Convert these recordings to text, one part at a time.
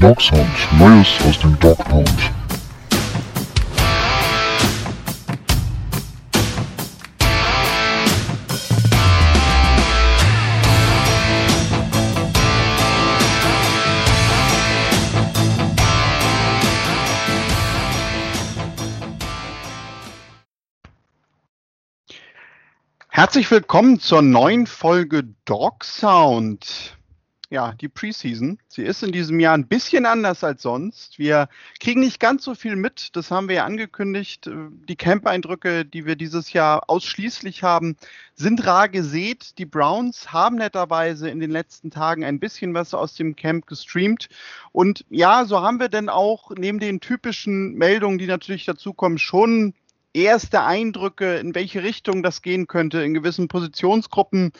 Dog Neues aus dem Dog. Herzlich willkommen zur neuen Folge Dog Sound. Ja, die Preseason. Sie ist in diesem Jahr ein bisschen anders als sonst. Wir kriegen nicht ganz so viel mit. Das haben wir ja angekündigt. Die Camp-Eindrücke, die wir dieses Jahr ausschließlich haben, sind rar gesät. Die Browns haben netterweise in den letzten Tagen ein bisschen was aus dem Camp gestreamt. Und ja, so haben wir denn auch neben den typischen Meldungen, die natürlich dazukommen, schon erste Eindrücke, in welche Richtung das gehen könnte in gewissen Positionsgruppen.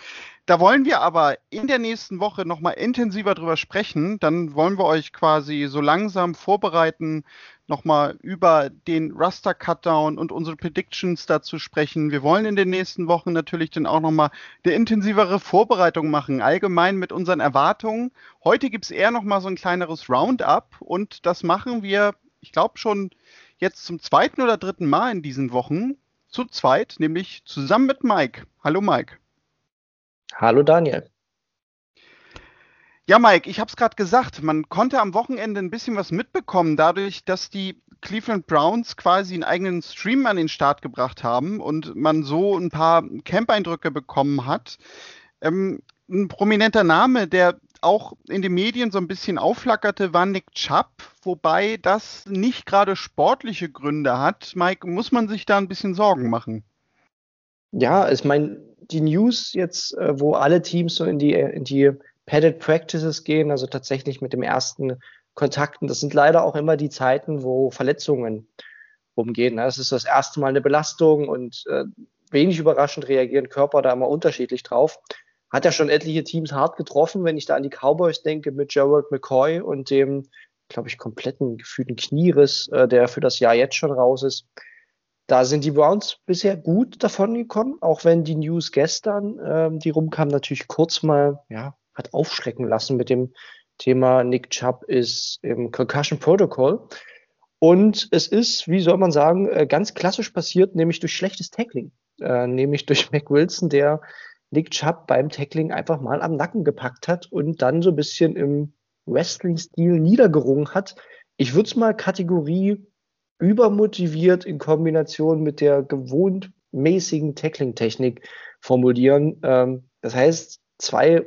Da wollen wir aber in der nächsten Woche nochmal intensiver drüber sprechen. Dann wollen wir euch quasi so langsam vorbereiten, nochmal über den Raster Cutdown und unsere Predictions dazu sprechen. Wir wollen in den nächsten Wochen natürlich dann auch nochmal eine intensivere Vorbereitung machen, allgemein mit unseren Erwartungen. Heute gibt es eher nochmal so ein kleineres Roundup und das machen wir, ich glaube schon jetzt zum zweiten oder dritten Mal in diesen Wochen zu zweit, nämlich zusammen mit Mike. Hallo Mike. Hallo Daniel. Ja, Mike, ich habe es gerade gesagt, man konnte am Wochenende ein bisschen was mitbekommen, dadurch, dass die Cleveland Browns quasi einen eigenen Stream an den Start gebracht haben und man so ein paar Camp-Eindrücke bekommen hat. Ähm, ein prominenter Name, der auch in den Medien so ein bisschen aufflackerte, war Nick Chubb, wobei das nicht gerade sportliche Gründe hat. Mike, muss man sich da ein bisschen Sorgen machen? Ja, ich meine, die News jetzt, äh, wo alle Teams so in die, in die Padded Practices gehen, also tatsächlich mit dem ersten Kontakten, das sind leider auch immer die Zeiten, wo Verletzungen rumgehen. Das ist das erste Mal eine Belastung und äh, wenig überraschend reagieren Körper da immer unterschiedlich drauf. Hat ja schon etliche Teams hart getroffen, wenn ich da an die Cowboys denke mit Gerald McCoy und dem, glaube ich, kompletten gefühlten Knieriss, äh, der für das Jahr jetzt schon raus ist. Da sind die Browns bisher gut davon gekommen, auch wenn die News gestern, ähm, die rumkamen, natürlich kurz mal, ja, hat aufschrecken lassen mit dem Thema Nick Chubb ist im Concussion Protocol. Und es ist, wie soll man sagen, äh, ganz klassisch passiert, nämlich durch schlechtes Tackling. Äh, nämlich durch Mac Wilson, der Nick Chubb beim Tackling einfach mal am Nacken gepackt hat und dann so ein bisschen im Wrestling-Stil niedergerungen hat. Ich würde es mal Kategorie übermotiviert in Kombination mit der gewohnt mäßigen Tackling-Technik formulieren. Ähm, das heißt, zwei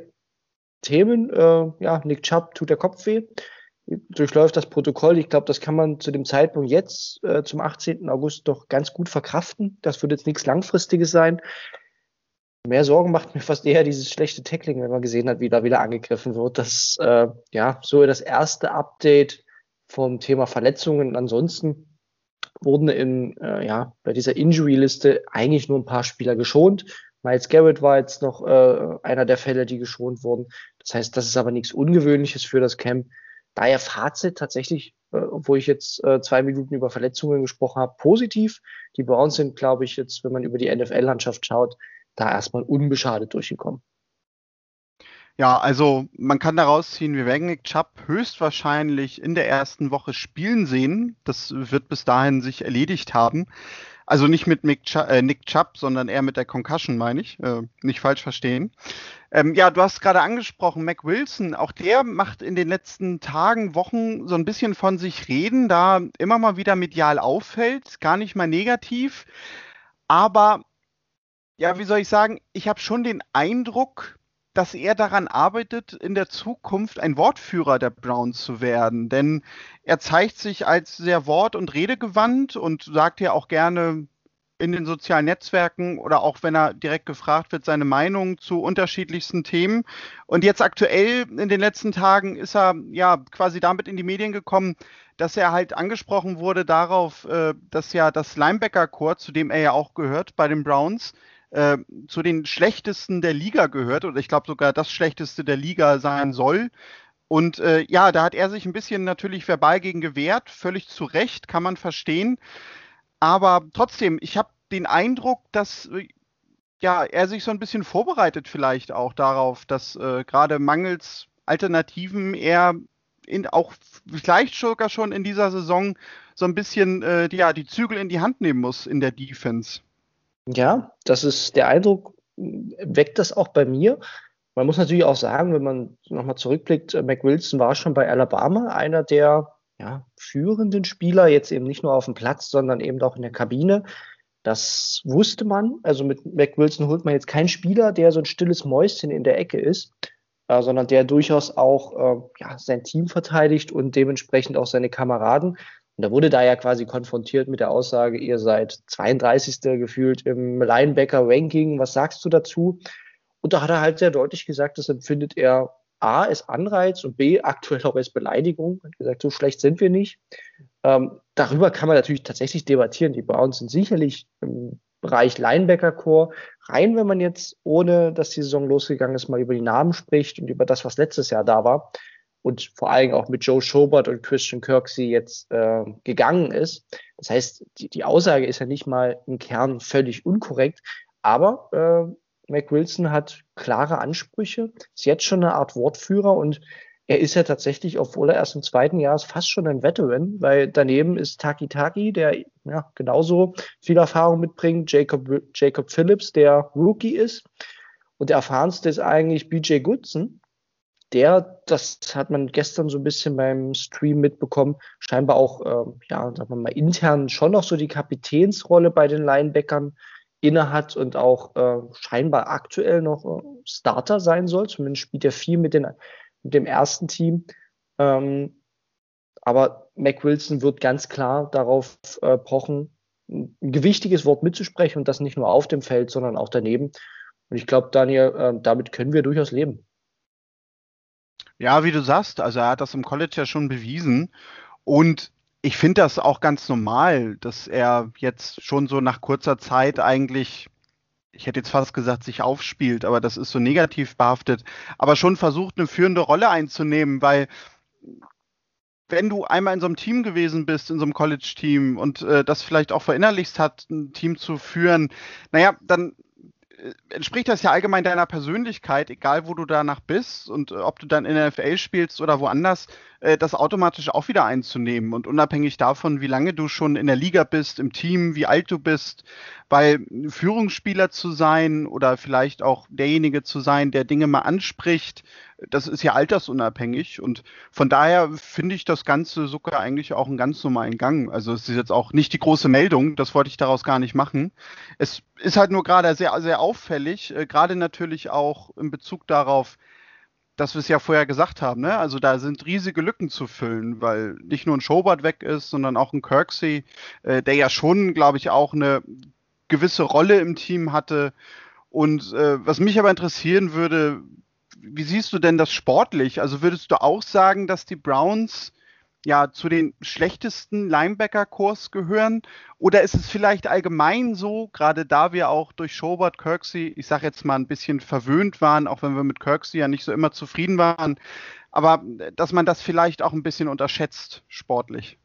Themen, äh, ja, Nick Chubb tut der Kopf weh, durchläuft das Protokoll. Ich glaube, das kann man zu dem Zeitpunkt jetzt, äh, zum 18. August, doch ganz gut verkraften. Das wird jetzt nichts Langfristiges sein. Mehr Sorgen macht mir fast eher dieses schlechte Tackling, wenn man gesehen hat, wie da wieder angegriffen wird. Das, äh, ja, so das erste Update vom Thema Verletzungen. Ansonsten wurden in, äh, ja, bei dieser Injury-Liste eigentlich nur ein paar Spieler geschont. Miles Garrett war jetzt noch äh, einer der Fälle, die geschont wurden. Das heißt, das ist aber nichts Ungewöhnliches für das Camp. Daher Fazit tatsächlich, äh, obwohl ich jetzt äh, zwei Minuten über Verletzungen gesprochen habe, positiv. Die Browns sind, glaube ich, jetzt, wenn man über die NFL-Landschaft schaut, da erstmal unbeschadet durchgekommen. Ja, also man kann daraus ziehen, wir werden Nick Chubb höchstwahrscheinlich in der ersten Woche spielen sehen. Das wird bis dahin sich erledigt haben. Also nicht mit Nick Chubb, äh, Nick Chubb sondern eher mit der Concussion, meine ich. Äh, nicht falsch verstehen. Ähm, ja, du hast gerade angesprochen, Mac Wilson, auch der macht in den letzten Tagen, Wochen so ein bisschen von sich reden, da immer mal wieder medial auffällt, gar nicht mal negativ. Aber ja, wie soll ich sagen, ich habe schon den Eindruck, dass er daran arbeitet, in der Zukunft ein Wortführer der Browns zu werden. Denn er zeigt sich als sehr wort- und redegewandt und sagt ja auch gerne in den sozialen Netzwerken oder auch wenn er direkt gefragt wird, seine Meinung zu unterschiedlichsten Themen. Und jetzt aktuell in den letzten Tagen ist er ja quasi damit in die Medien gekommen, dass er halt angesprochen wurde darauf, äh, dass ja das Linebacker-Core, zu dem er ja auch gehört bei den Browns, äh, zu den schlechtesten der Liga gehört oder ich glaube sogar das schlechteste der Liga sein soll. Und äh, ja, da hat er sich ein bisschen natürlich verbal gegen gewehrt, völlig zu Recht, kann man verstehen. Aber trotzdem, ich habe den Eindruck, dass äh, ja, er sich so ein bisschen vorbereitet vielleicht auch darauf, dass äh, gerade mangels Alternativen er in, auch vielleicht sogar schon in dieser Saison so ein bisschen äh, die, ja, die Zügel in die Hand nehmen muss in der Defense. Ja, das ist der Eindruck, weckt das auch bei mir. Man muss natürlich auch sagen, wenn man nochmal zurückblickt, äh, Mac Wilson war schon bei Alabama einer der ja, führenden Spieler, jetzt eben nicht nur auf dem Platz, sondern eben auch in der Kabine. Das wusste man. Also mit Mac Wilson holt man jetzt keinen Spieler, der so ein stilles Mäuschen in der Ecke ist, äh, sondern der durchaus auch äh, ja, sein Team verteidigt und dementsprechend auch seine Kameraden. Und da wurde da ja quasi konfrontiert mit der Aussage, ihr seid 32. gefühlt im Linebacker-Ranking. Was sagst du dazu? Und da hat er halt sehr deutlich gesagt, das empfindet er A als Anreiz und B aktuell auch als Beleidigung. Er hat gesagt, so schlecht sind wir nicht. Ähm, darüber kann man natürlich tatsächlich debattieren. Die Browns sind sicherlich im Bereich Linebacker-Core rein, wenn man jetzt, ohne dass die Saison losgegangen ist, mal über die Namen spricht und über das, was letztes Jahr da war und vor allem auch mit Joe Schobert und Christian Kirksey jetzt äh, gegangen ist. Das heißt, die, die Aussage ist ja nicht mal im Kern völlig unkorrekt, aber äh, Mac Wilson hat klare Ansprüche, ist jetzt schon eine Art Wortführer und er ist ja tatsächlich, obwohl er erst im zweiten Jahr ist, fast schon ein Veteran, weil daneben ist Taki Taki, der ja genauso viel Erfahrung mitbringt, Jacob, Jacob Phillips, der Rookie ist. Und der erfahrenste ist eigentlich BJ Goodson, der, das hat man gestern so ein bisschen beim Stream mitbekommen, scheinbar auch, äh, ja, sagen wir mal, intern schon noch so die Kapitänsrolle bei den Linebackern innehat und auch äh, scheinbar aktuell noch äh, Starter sein soll. Zumindest spielt er viel mit, den, mit dem ersten Team. Ähm, aber Mac Wilson wird ganz klar darauf äh, pochen, ein gewichtiges Wort mitzusprechen und das nicht nur auf dem Feld, sondern auch daneben. Und ich glaube, Daniel, äh, damit können wir durchaus leben. Ja, wie du sagst, also er hat das im College ja schon bewiesen. Und ich finde das auch ganz normal, dass er jetzt schon so nach kurzer Zeit eigentlich, ich hätte jetzt fast gesagt, sich aufspielt, aber das ist so negativ behaftet, aber schon versucht, eine führende Rolle einzunehmen, weil wenn du einmal in so einem Team gewesen bist, in so einem College-Team und äh, das vielleicht auch verinnerlichst hat, ein Team zu führen, naja, dann entspricht das ja allgemein deiner Persönlichkeit, egal wo du danach bist und äh, ob du dann in der NFL spielst oder woanders, äh, das automatisch auch wieder einzunehmen. Und unabhängig davon, wie lange du schon in der Liga bist, im Team, wie alt du bist, weil Führungsspieler zu sein oder vielleicht auch derjenige zu sein, der Dinge mal anspricht, das ist ja altersunabhängig. Und von daher finde ich das Ganze sogar eigentlich auch einen ganz normalen Gang. Also es ist jetzt auch nicht die große Meldung, das wollte ich daraus gar nicht machen. Es ist halt nur gerade sehr, sehr auffällig, äh, gerade natürlich auch in Bezug darauf, dass wir es ja vorher gesagt haben, ne? Also da sind riesige Lücken zu füllen, weil nicht nur ein Schobert weg ist, sondern auch ein Kirksey, äh, der ja schon, glaube ich, auch eine gewisse Rolle im Team hatte. Und äh, was mich aber interessieren würde, wie siehst du denn das sportlich? Also würdest du auch sagen, dass die Browns ja zu den schlechtesten Linebacker-Kurs gehören? Oder ist es vielleicht allgemein so, gerade da wir auch durch Schobert, Kirksey, ich sage jetzt mal ein bisschen verwöhnt waren, auch wenn wir mit Kirksey ja nicht so immer zufrieden waren, aber dass man das vielleicht auch ein bisschen unterschätzt sportlich?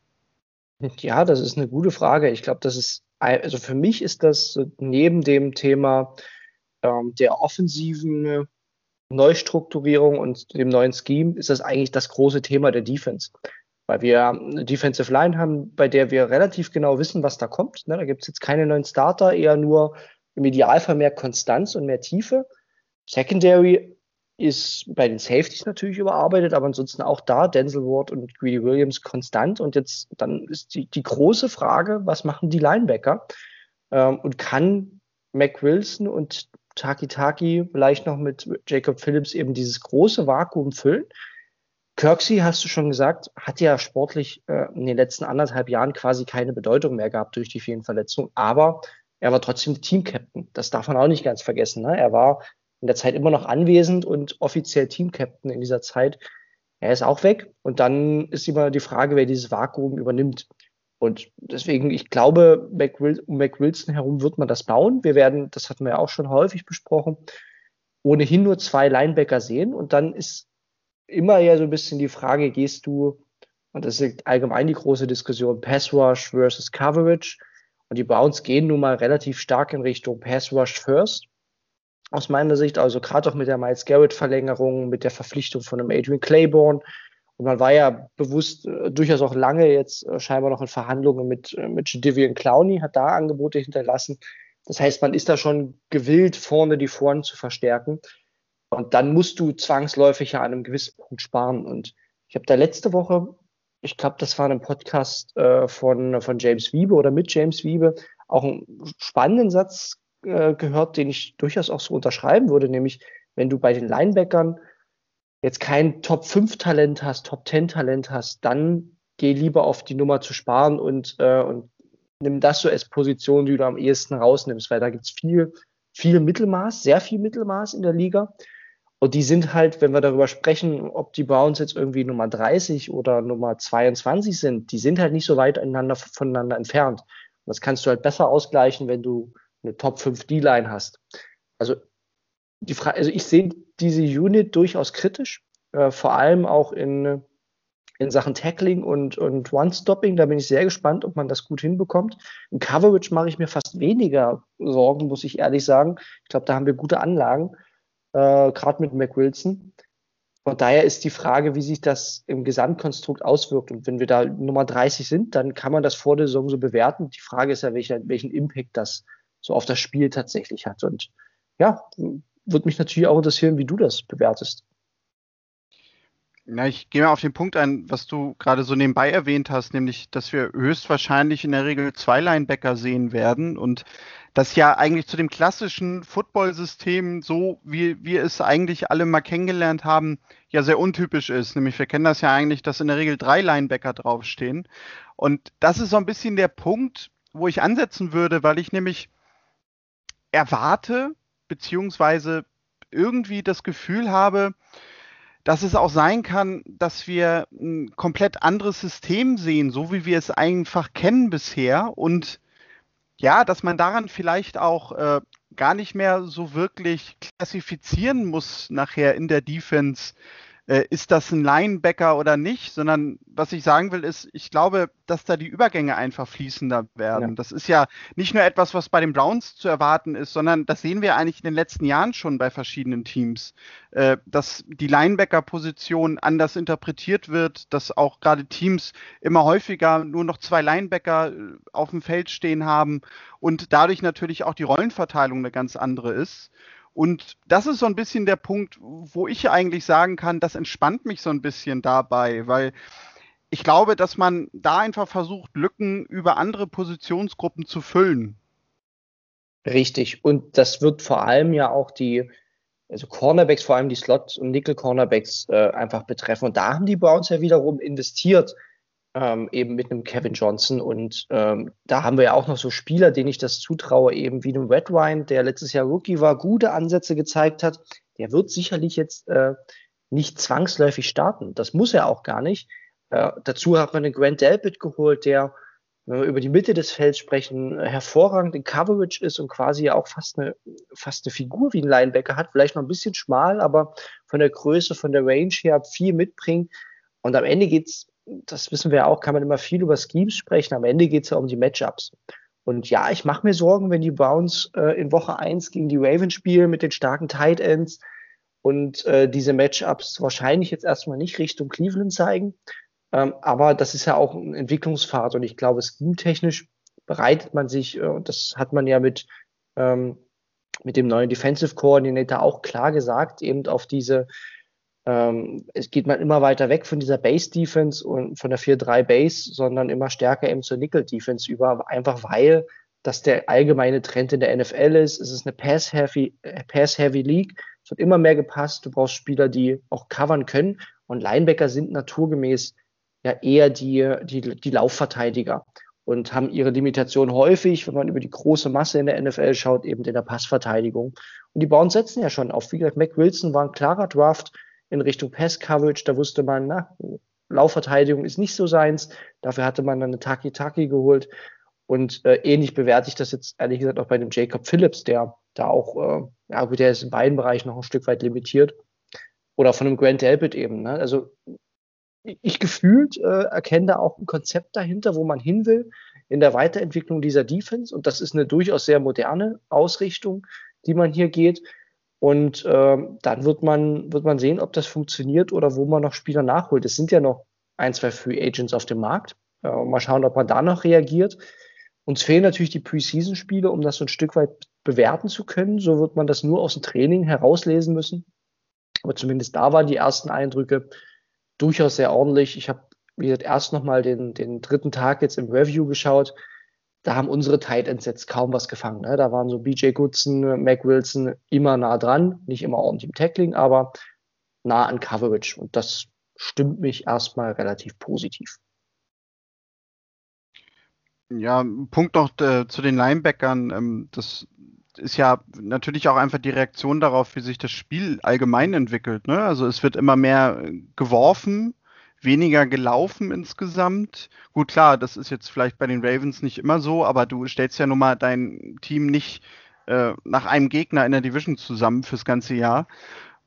Ja, das ist eine gute Frage. Ich glaube, das ist, also für mich ist das neben dem Thema ähm, der offensiven Neustrukturierung und dem neuen Scheme, ist das eigentlich das große Thema der Defense weil wir eine Defensive Line haben, bei der wir relativ genau wissen, was da kommt. Ne? Da gibt es jetzt keine neuen Starter, eher nur im Idealfall mehr Konstanz und mehr Tiefe. Secondary ist bei den Safeties natürlich überarbeitet, aber ansonsten auch da Denzel Ward und Greedy Williams konstant. Und jetzt dann ist die, die große Frage, was machen die Linebacker? Ähm, und kann Mac Wilson und Taki Taki vielleicht noch mit Jacob Phillips eben dieses große Vakuum füllen? Kirksey, hast du schon gesagt, hat ja sportlich äh, in den letzten anderthalb Jahren quasi keine Bedeutung mehr gehabt durch die vielen Verletzungen, aber er war trotzdem Teamcaptain. Das darf man auch nicht ganz vergessen. Ne? Er war in der Zeit immer noch anwesend und offiziell Teamcaptain in dieser Zeit. Er ist auch weg und dann ist immer die Frage, wer dieses Vakuum übernimmt. Und deswegen, ich glaube, um Mac Wilson herum wird man das bauen. Wir werden, das hatten wir ja auch schon häufig besprochen, ohnehin nur zwei Linebacker sehen und dann ist immer ja so ein bisschen die Frage, gehst du, und das ist allgemein die große Diskussion, Pass Rush versus Coverage. Und die Browns gehen nun mal relativ stark in Richtung Pass Rush First. Aus meiner Sicht, also gerade auch mit der Miles Garrett Verlängerung, mit der Verpflichtung von einem Adrian Claiborne Und man war ja bewusst äh, durchaus auch lange jetzt äh, scheinbar noch in Verhandlungen mit, äh, mit Jadivian Clowney, hat da Angebote hinterlassen. Das heißt, man ist da schon gewillt, vorne die Foren zu verstärken. Und dann musst du zwangsläufig ja an einem gewissen Punkt sparen. Und ich habe da letzte Woche, ich glaube, das war ein Podcast äh, von, von James Wiebe oder mit James Wiebe, auch einen spannenden Satz äh, gehört, den ich durchaus auch so unterschreiben würde, nämlich wenn du bei den Linebackern jetzt kein Top 5 Talent hast, Top 10 Talent hast, dann geh lieber auf die Nummer zu sparen und, äh, und nimm das so als Position, die du am ehesten rausnimmst, weil da gibt's viel, viel Mittelmaß, sehr viel Mittelmaß in der Liga. Und die sind halt, wenn wir darüber sprechen, ob die Browns jetzt irgendwie Nummer 30 oder Nummer 22 sind, die sind halt nicht so weit einander, voneinander entfernt. Und das kannst du halt besser ausgleichen, wenn du eine Top 5 D-Line hast. Also die Frage, also ich sehe diese Unit durchaus kritisch, äh, vor allem auch in, in Sachen Tackling und, und One-Stopping. Da bin ich sehr gespannt, ob man das gut hinbekommt. In Coverage mache ich mir fast weniger Sorgen, muss ich ehrlich sagen. Ich glaube, da haben wir gute Anlagen, äh, gerade mit Mac Wilson. Von daher ist die Frage, wie sich das im Gesamtkonstrukt auswirkt. Und wenn wir da Nummer 30 sind, dann kann man das vor der Saison so bewerten. Die Frage ist ja, welcher, welchen Impact das so auf das Spiel tatsächlich hat. Und ja, würde mich natürlich auch interessieren, wie du das bewertest. Na, ich gehe mal auf den Punkt ein, was du gerade so nebenbei erwähnt hast, nämlich, dass wir höchstwahrscheinlich in der Regel zwei Linebacker sehen werden und das ja eigentlich zu dem klassischen Football-System, so wie wir es eigentlich alle mal kennengelernt haben, ja sehr untypisch ist. Nämlich wir kennen das ja eigentlich, dass in der Regel drei Linebacker draufstehen. Und das ist so ein bisschen der Punkt, wo ich ansetzen würde, weil ich nämlich erwarte, beziehungsweise irgendwie das Gefühl habe, dass es auch sein kann, dass wir ein komplett anderes System sehen, so wie wir es einfach kennen bisher. Und ja, dass man daran vielleicht auch äh, gar nicht mehr so wirklich klassifizieren muss nachher in der Defense, äh, ist das ein Linebacker oder nicht, sondern was ich sagen will, ist, ich glaube, dass da die Übergänge einfach fließender werden. Ja. Das ist ja nicht nur etwas, was bei den Browns zu erwarten ist, sondern das sehen wir eigentlich in den letzten Jahren schon bei verschiedenen Teams, äh, dass die Linebacker-Position anders interpretiert wird, dass auch gerade Teams immer häufiger nur noch zwei Linebacker äh, auf dem Feld stehen haben und dadurch natürlich auch die Rollenverteilung eine ganz andere ist. Und das ist so ein bisschen der Punkt, wo ich eigentlich sagen kann, das entspannt mich so ein bisschen dabei, weil ich glaube, dass man da einfach versucht, Lücken über andere Positionsgruppen zu füllen. Richtig. Und das wird vor allem ja auch die, also Cornerbacks, vor allem die Slot- und Nickel-Cornerbacks äh, einfach betreffen. Und da haben die Browns ja wiederum investiert ähm, eben mit einem Kevin Johnson. Und ähm, da haben wir ja auch noch so Spieler, denen ich das zutraue, eben wie einem Red Wine, der letztes Jahr Rookie war, gute Ansätze gezeigt hat. Der wird sicherlich jetzt äh, nicht zwangsläufig starten. Das muss er auch gar nicht. Äh, dazu hat man den Grant Delpit geholt, der, wenn wir über die Mitte des Felds sprechen, hervorragend in Coverage ist und quasi ja auch fast eine, fast eine Figur wie ein Linebacker hat. Vielleicht noch ein bisschen schmal, aber von der Größe, von der Range her viel mitbringt. Und am Ende geht's das wissen wir auch, kann man immer viel über Schemes sprechen. Am Ende geht es ja um die Matchups. Und ja, ich mache mir Sorgen, wenn die Browns äh, in Woche 1 gegen die Ravens spielen mit den starken Tight Ends und äh, diese Matchups wahrscheinlich jetzt erstmal nicht Richtung Cleveland zeigen. Ähm, aber das ist ja auch ein Entwicklungspfad und ich glaube, scheme-technisch bereitet man sich, äh, und das hat man ja mit, ähm, mit dem neuen Defensive Coordinator auch klar gesagt, eben auf diese ähm, es geht man immer weiter weg von dieser Base-Defense und von der 4-3 Base, sondern immer stärker eben zur Nickel-Defense über, einfach weil das der allgemeine Trend in der NFL ist. Es ist eine Pass-Heavy Pass -heavy League. Es wird immer mehr gepasst. Du brauchst Spieler, die auch covern können. Und Linebacker sind naturgemäß ja eher die, die, die Laufverteidiger und haben ihre Limitation häufig, wenn man über die große Masse in der NFL schaut, eben in der Passverteidigung. Und die Browns setzen ja schon auf. Wie gesagt, Mac Wilson war ein klarer Draft in Richtung Pass-Coverage. Da wusste man, na, Laufverteidigung ist nicht so seins. Dafür hatte man dann eine Taki-Taki geholt. Und äh, ähnlich bewerte ich das jetzt ehrlich gesagt auch bei dem Jacob Phillips, der da auch, äh, ja gut, der ist in beiden Bereichen noch ein Stück weit limitiert. Oder von einem Grant Delpit eben. Ne? Also ich gefühlt äh, erkenne da auch ein Konzept dahinter, wo man hin will in der Weiterentwicklung dieser Defense. Und das ist eine durchaus sehr moderne Ausrichtung, die man hier geht. Und äh, dann wird man, wird man sehen, ob das funktioniert oder wo man noch Spieler nachholt. Es sind ja noch ein, zwei Free Agents auf dem Markt. Äh, mal schauen, ob man da noch reagiert. Uns fehlen natürlich die Preseason-Spiele, um das so ein Stück weit bewerten zu können. So wird man das nur aus dem Training herauslesen müssen. Aber zumindest da waren die ersten Eindrücke durchaus sehr ordentlich. Ich habe, wie gesagt, erst nochmal den, den dritten Tag jetzt im Review geschaut. Da haben unsere Tight Ends jetzt kaum was gefangen. Ne? Da waren so BJ Goodson, Mac Wilson immer nah dran. Nicht immer ordentlich im Tackling, aber nah an Coverage. Und das stimmt mich erstmal relativ positiv. Ja, Punkt noch äh, zu den Linebackern. Ähm, das ist ja natürlich auch einfach die Reaktion darauf, wie sich das Spiel allgemein entwickelt. Ne? Also es wird immer mehr äh, geworfen, weniger gelaufen insgesamt. Gut, klar, das ist jetzt vielleicht bei den Ravens nicht immer so, aber du stellst ja nun mal dein Team nicht äh, nach einem Gegner in der Division zusammen fürs ganze Jahr.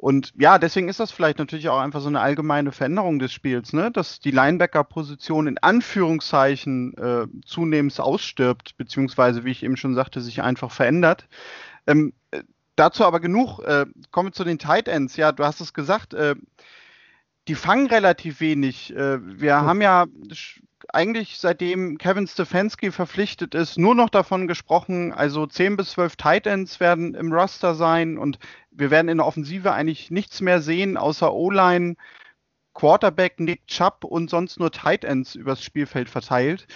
Und ja, deswegen ist das vielleicht natürlich auch einfach so eine allgemeine Veränderung des Spiels, ne? dass die Linebacker-Position in Anführungszeichen äh, zunehmend ausstirbt, beziehungsweise, wie ich eben schon sagte, sich einfach verändert. Ähm, äh, dazu aber genug. Äh, kommen wir zu den Tight Ends. Ja, du hast es gesagt, äh, die fangen relativ wenig. Äh, wir haben ja eigentlich seitdem Kevin Stefanski verpflichtet ist, nur noch davon gesprochen, also 10 bis 12 Tight Ends werden im Roster sein und wir werden in der Offensive eigentlich nichts mehr sehen, außer O-Line, Quarterback, Nick Chubb und sonst nur Tight Ends übers Spielfeld verteilt.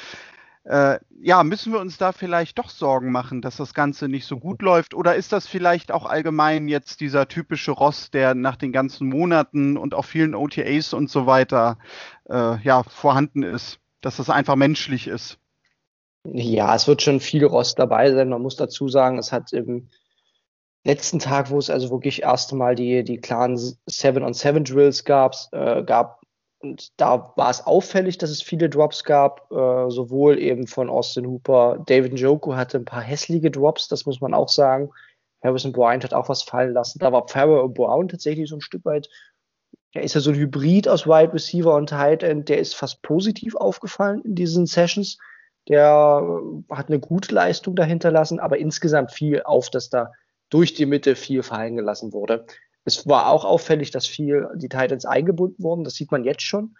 Äh, ja, müssen wir uns da vielleicht doch Sorgen machen, dass das Ganze nicht so gut läuft? Oder ist das vielleicht auch allgemein jetzt dieser typische Ross, der nach den ganzen Monaten und auch vielen OTAs und so weiter äh, ja, vorhanden ist? Dass das einfach menschlich ist? Ja, es wird schon viel Rost dabei sein. Man muss dazu sagen, es hat im letzten Tag, wo es also wirklich erste Mal die, die klaren Seven-on-Seven-Drills gab, äh, gab, und da war es auffällig, dass es viele Drops gab, äh, sowohl eben von Austin Hooper. David Njoku hatte ein paar hässliche Drops, das muss man auch sagen. Harrison Bryant hat auch was fallen lassen. Da war Farrell Brown tatsächlich so ein Stück weit. Er ist ja so ein Hybrid aus Wide Receiver und Tight End. Der ist fast positiv aufgefallen in diesen Sessions. Der hat eine gute Leistung dahinter lassen, aber insgesamt viel auf, dass da durch die Mitte viel fallen gelassen wurde. Es war auch auffällig, dass viel die Titans eingebunden wurden. Das sieht man jetzt schon.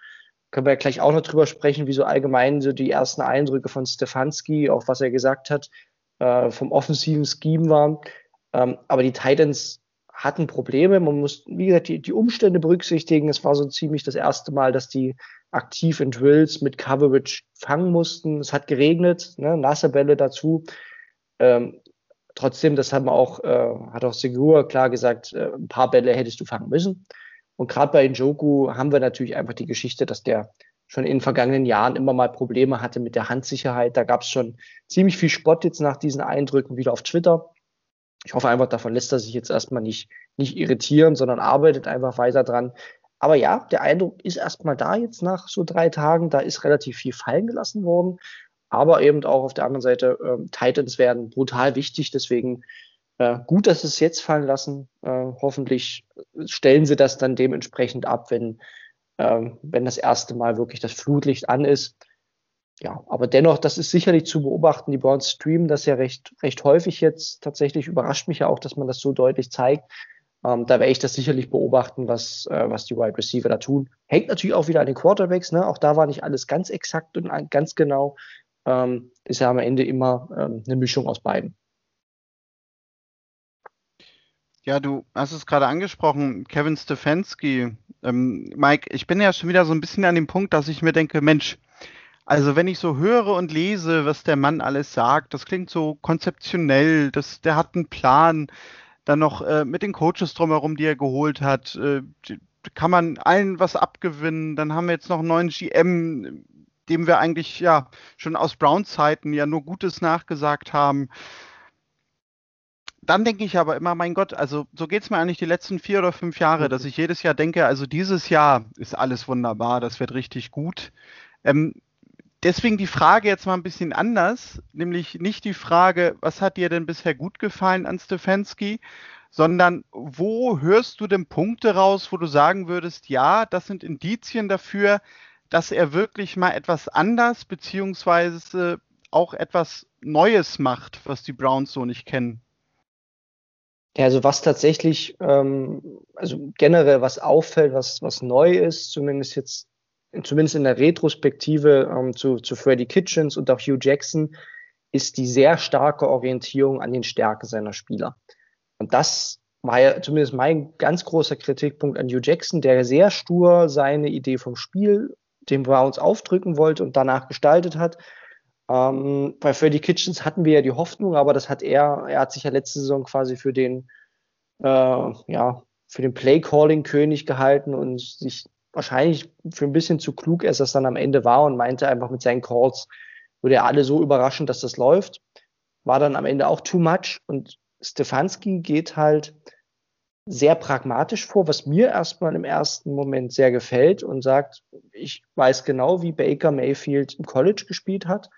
Können wir ja gleich auch noch drüber sprechen, wie so allgemein so die ersten Eindrücke von Stefanski, auch was er gesagt hat, äh, vom offensiven Scheme waren. Ähm, aber die Titans hatten Probleme. Man muss, wie gesagt, die, die Umstände berücksichtigen. Es war so ziemlich das erste Mal, dass die aktiv in Drills mit Coverage fangen mussten. Es hat geregnet, ne, nasse Bälle dazu. Ähm, trotzdem, das haben auch, äh, hat auch Segura klar gesagt, äh, ein paar Bälle hättest du fangen müssen. Und gerade bei Njoku haben wir natürlich einfach die Geschichte, dass der schon in den vergangenen Jahren immer mal Probleme hatte mit der Handsicherheit. Da gab es schon ziemlich viel Spott jetzt nach diesen Eindrücken wieder auf Twitter. Ich hoffe einfach, davon lässt er sich jetzt erstmal nicht, nicht irritieren, sondern arbeitet einfach weiter dran. Aber ja, der Eindruck ist erstmal da jetzt nach so drei Tagen. Da ist relativ viel fallen gelassen worden aber eben auch auf der anderen Seite äh, Titans werden brutal wichtig. Deswegen äh, gut, dass sie es jetzt fallen lassen. Äh, hoffentlich stellen sie das dann dementsprechend ab, wenn, äh, wenn das erste Mal wirklich das Flutlicht an ist. Ja, aber dennoch, das ist sicherlich zu beobachten. Die Browns streamen das ja recht, recht häufig jetzt. Tatsächlich überrascht mich ja auch, dass man das so deutlich zeigt. Ähm, da werde ich das sicherlich beobachten, was, äh, was die Wide Receiver da tun. Hängt natürlich auch wieder an den Quarterbacks. Ne? Auch da war nicht alles ganz exakt und ganz genau ähm, ist ja am Ende immer ähm, eine Mischung aus beiden. Ja, du hast es gerade angesprochen, Kevin Stefanski. Ähm, Mike, ich bin ja schon wieder so ein bisschen an dem Punkt, dass ich mir denke, Mensch, also wenn ich so höre und lese, was der Mann alles sagt, das klingt so konzeptionell, das, der hat einen Plan, dann noch äh, mit den Coaches drumherum, die er geholt hat, äh, kann man allen was abgewinnen. Dann haben wir jetzt noch einen neuen GM, dem wir eigentlich ja schon aus Browns Zeiten ja nur Gutes nachgesagt haben. Dann denke ich aber immer, mein Gott, also so geht es mir eigentlich die letzten vier oder fünf Jahre, dass ich jedes Jahr denke, also dieses Jahr ist alles wunderbar, das wird richtig gut. Ähm, deswegen die Frage jetzt mal ein bisschen anders, nämlich nicht die Frage, was hat dir denn bisher gut gefallen an Stefanski, sondern wo hörst du denn Punkte raus, wo du sagen würdest, ja, das sind Indizien dafür, dass er wirklich mal etwas anders beziehungsweise auch etwas Neues macht, was die Browns so nicht kennen? Ja, also was tatsächlich, ähm, also generell was auffällt, was, was neu ist, zumindest jetzt, zumindest in der Retrospektive ähm, zu, zu Freddie Kitchens und auch Hugh Jackson, ist die sehr starke Orientierung an den Stärken seiner Spieler. Und das war ja zumindest mein ganz großer Kritikpunkt an Hugh Jackson, der sehr stur seine Idee vom Spiel den Browns aufdrücken wollte und danach gestaltet hat. Ähm, bei Freddy Kitchens hatten wir ja die Hoffnung, aber das hat er, er hat sich ja letzte Saison quasi für den, äh, ja, für den Play-Calling-König gehalten und sich wahrscheinlich für ein bisschen zu klug, als das dann am Ende war und meinte einfach mit seinen Calls, würde er alle so überraschen, dass das läuft. War dann am Ende auch too much und Stefanski geht halt sehr pragmatisch vor, was mir erstmal im ersten Moment sehr gefällt und sagt, ich weiß genau, wie Baker Mayfield im College gespielt hat,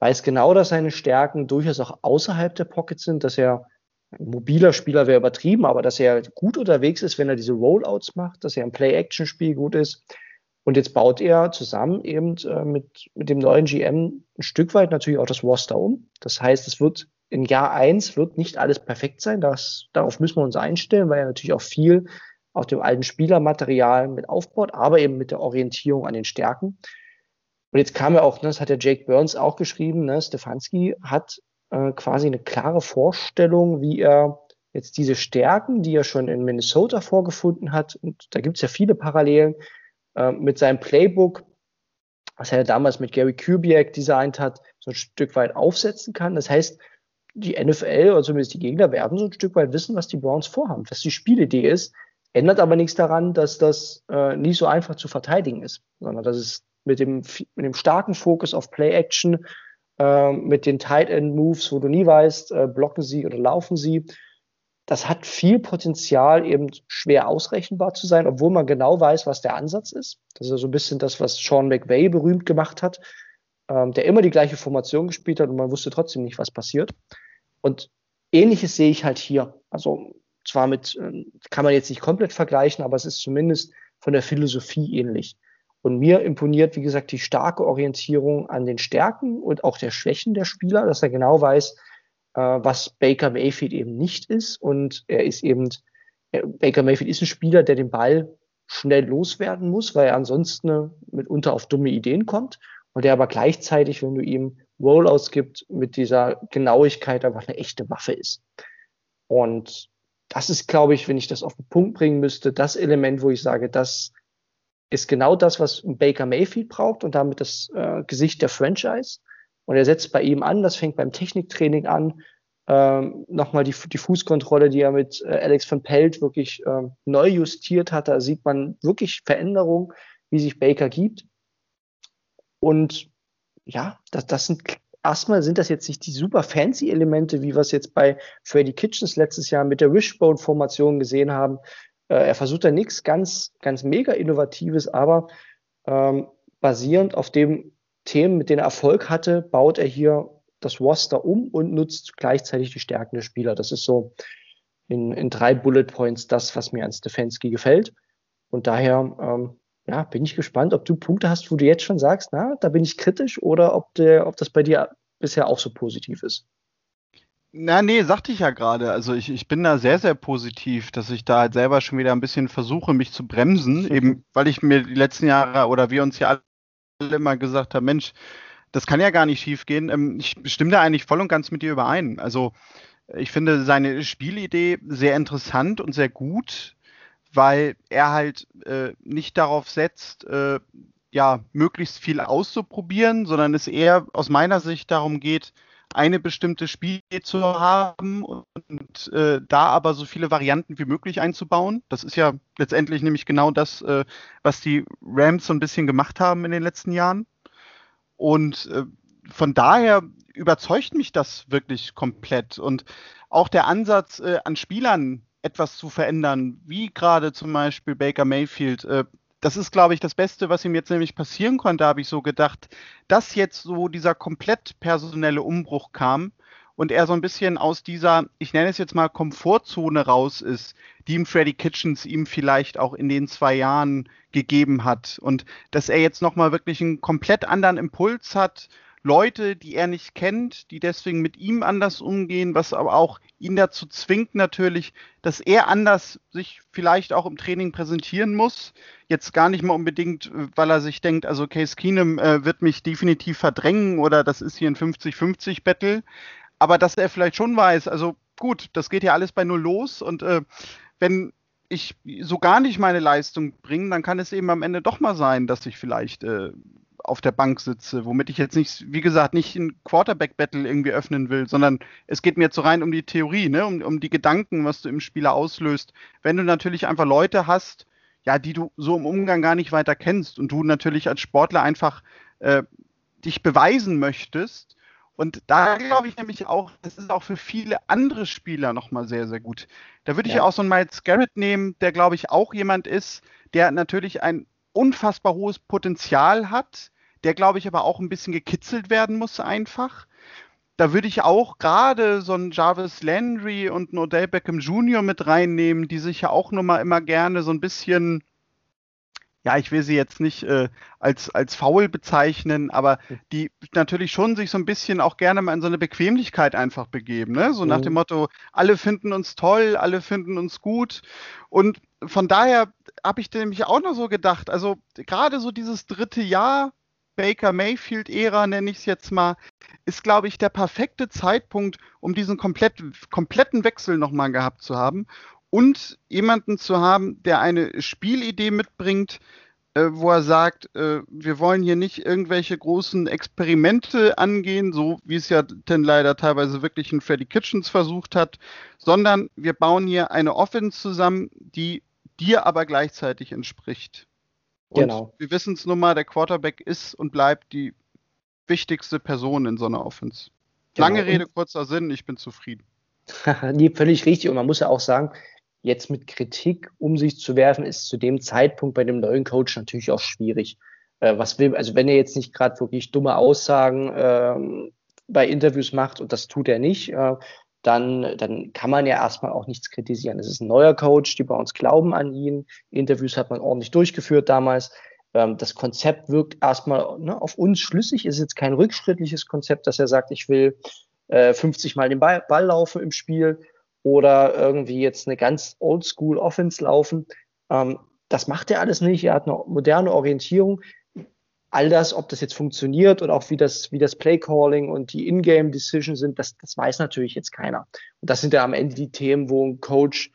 weiß genau, dass seine Stärken durchaus auch außerhalb der Pocket sind, dass er ein mobiler Spieler wäre übertrieben, aber dass er gut unterwegs ist, wenn er diese Rollouts macht, dass er im Play-Action-Spiel gut ist. Und jetzt baut er zusammen eben äh, mit, mit dem neuen GM ein Stück weit natürlich auch das Roster um. Das heißt, es wird in Jahr eins wird nicht alles perfekt sein. Das, darauf müssen wir uns einstellen, weil er natürlich auch viel auf dem alten Spielermaterial mit aufbaut, aber eben mit der Orientierung an den Stärken. Und jetzt kam ja auch, ne, das hat ja Jake Burns auch geschrieben, ne, Stefanski hat äh, quasi eine klare Vorstellung, wie er jetzt diese Stärken, die er schon in Minnesota vorgefunden hat, und da gibt es ja viele Parallelen, äh, mit seinem Playbook, was er ja damals mit Gary Kubiak designt hat, so ein Stück weit aufsetzen kann. Das heißt, die NFL oder zumindest die Gegner werden so ein Stück weit wissen, was die Browns vorhaben, was die Spielidee ist. Ändert aber nichts daran, dass das äh, nicht so einfach zu verteidigen ist, sondern dass es mit dem, mit dem starken Fokus auf Play-Action, äh, mit den Tight-End-Moves, wo du nie weißt, äh, blocken sie oder laufen sie, das hat viel Potenzial, eben schwer ausrechenbar zu sein, obwohl man genau weiß, was der Ansatz ist. Das ist so ein bisschen das, was Sean McVay berühmt gemacht hat ähm, der immer die gleiche Formation gespielt hat und man wusste trotzdem nicht, was passiert. Und ähnliches sehe ich halt hier. Also zwar mit, äh, kann man jetzt nicht komplett vergleichen, aber es ist zumindest von der Philosophie ähnlich. Und mir imponiert, wie gesagt, die starke Orientierung an den Stärken und auch der Schwächen der Spieler, dass er genau weiß, äh, was Baker Mayfield eben nicht ist. Und er ist eben, äh, Baker Mayfield ist ein Spieler, der den Ball schnell loswerden muss, weil er ansonsten mitunter auf dumme Ideen kommt und der aber gleichzeitig, wenn du ihm Rollouts gibt, mit dieser Genauigkeit einfach eine echte Waffe ist. Und das ist, glaube ich, wenn ich das auf den Punkt bringen müsste, das Element, wo ich sage, das ist genau das, was Baker Mayfield braucht und damit das äh, Gesicht der Franchise. Und er setzt bei ihm an, das fängt beim Techniktraining an, ähm, nochmal die, die Fußkontrolle, die er mit äh, Alex van Pelt wirklich äh, neu justiert hat. Da sieht man wirklich Veränderungen, wie sich Baker gibt. Und ja, das, das sind erstmal sind das jetzt nicht die super fancy Elemente, wie wir es jetzt bei Freddy Kitchens letztes Jahr mit der Wishbone-Formation gesehen haben. Äh, er versucht da nichts ganz, ganz mega Innovatives, aber ähm, basierend auf dem Themen, mit denen er Erfolg hatte, baut er hier das Roster um und nutzt gleichzeitig die Stärken der Spieler. Das ist so in, in drei Bullet Points das, was mir an Stefanski gefällt. Und daher ähm, ja, bin ich gespannt, ob du Punkte hast, wo du jetzt schon sagst, na, da bin ich kritisch oder ob, der, ob das bei dir bisher auch so positiv ist. Na, nee, sagte ich ja gerade. Also ich, ich bin da sehr, sehr positiv, dass ich da halt selber schon wieder ein bisschen versuche, mich zu bremsen, eben weil ich mir die letzten Jahre oder wir uns ja alle immer gesagt haben, Mensch, das kann ja gar nicht schief gehen. Ähm, ich stimme da eigentlich voll und ganz mit dir überein. Also ich finde seine Spielidee sehr interessant und sehr gut weil er halt äh, nicht darauf setzt, äh, ja, möglichst viel auszuprobieren, sondern es eher aus meiner Sicht darum geht, eine bestimmte Spielidee zu haben und äh, da aber so viele Varianten wie möglich einzubauen. Das ist ja letztendlich nämlich genau das, äh, was die Rams so ein bisschen gemacht haben in den letzten Jahren. Und äh, von daher überzeugt mich das wirklich komplett. Und auch der Ansatz äh, an Spielern, etwas zu verändern, wie gerade zum Beispiel Baker Mayfield. Äh, das ist, glaube ich, das Beste, was ihm jetzt nämlich passieren konnte, habe ich so gedacht, dass jetzt so dieser komplett personelle Umbruch kam und er so ein bisschen aus dieser, ich nenne es jetzt mal Komfortzone raus ist, die ihm Freddy Kitchens ihm vielleicht auch in den zwei Jahren gegeben hat und dass er jetzt nochmal wirklich einen komplett anderen Impuls hat, Leute, die er nicht kennt, die deswegen mit ihm anders umgehen, was aber auch ihn dazu zwingt natürlich, dass er anders sich vielleicht auch im Training präsentieren muss. Jetzt gar nicht mal unbedingt, weil er sich denkt, also Case Keenum äh, wird mich definitiv verdrängen oder das ist hier ein 50-50-Battle, aber dass er vielleicht schon weiß, also gut, das geht ja alles bei null los und äh, wenn ich so gar nicht meine Leistung bringe, dann kann es eben am Ende doch mal sein, dass ich vielleicht äh, auf der Bank sitze, womit ich jetzt nicht, wie gesagt, nicht ein Quarterback-Battle irgendwie öffnen will, sondern es geht mir jetzt so rein um die Theorie, ne? um, um die Gedanken, was du im Spieler auslöst. Wenn du natürlich einfach Leute hast, ja, die du so im Umgang gar nicht weiter kennst und du natürlich als Sportler einfach äh, dich beweisen möchtest. Und da glaube ich nämlich auch, das ist auch für viele andere Spieler nochmal sehr, sehr gut. Da würde ich ja auch so einen Miles Garrett nehmen, der glaube ich auch jemand ist, der natürlich ein unfassbar hohes Potenzial hat, der glaube ich aber auch ein bisschen gekitzelt werden muss einfach. Da würde ich auch gerade so einen Jarvis Landry und einen Odell Beckham Jr. mit reinnehmen, die sich ja auch nochmal immer gerne so ein bisschen ja, ich will sie jetzt nicht äh, als, als faul bezeichnen, aber hm. die natürlich schon sich so ein bisschen auch gerne mal in so eine Bequemlichkeit einfach begeben. Ne? So nach dem mhm. Motto, alle finden uns toll, alle finden uns gut. Und von daher habe ich nämlich auch noch so gedacht, also gerade so dieses dritte Jahr Baker Mayfield-Ära, nenne ich es jetzt mal, ist, glaube ich, der perfekte Zeitpunkt, um diesen komplett, kompletten Wechsel nochmal gehabt zu haben und jemanden zu haben, der eine Spielidee mitbringt, äh, wo er sagt, äh, wir wollen hier nicht irgendwelche großen Experimente angehen, so wie es ja denn leider teilweise wirklich ein Freddy Kitchens versucht hat, sondern wir bauen hier eine Offense zusammen, die dir aber gleichzeitig entspricht. Und genau. wir wissen es nun mal, der Quarterback ist und bleibt die wichtigste Person in so einer Offense. Genau. Lange Rede, kurzer Sinn, ich bin zufrieden. nee, völlig richtig. Und man muss ja auch sagen, jetzt mit Kritik um sich zu werfen, ist zu dem Zeitpunkt bei dem neuen Coach natürlich auch schwierig. Äh, was will, also wenn er jetzt nicht gerade wirklich dumme Aussagen äh, bei Interviews macht, und das tut er nicht, äh, dann, dann kann man ja erstmal auch nichts kritisieren. Es ist ein neuer Coach, die bei uns glauben an ihn. Interviews hat man ordentlich durchgeführt damals. Ähm, das Konzept wirkt erstmal ne, auf uns schlüssig. Es ist jetzt kein rückschrittliches Konzept, dass er sagt, ich will äh, 50 Mal den Ball, Ball laufen im Spiel oder irgendwie jetzt eine ganz oldschool Offense laufen. Ähm, das macht er alles nicht. Er hat eine moderne Orientierung. All das, ob das jetzt funktioniert und auch wie das, wie das Play-Calling und die In-Game Decisions sind, das, das weiß natürlich jetzt keiner. Und das sind ja am Ende die Themen, wo ein Coach,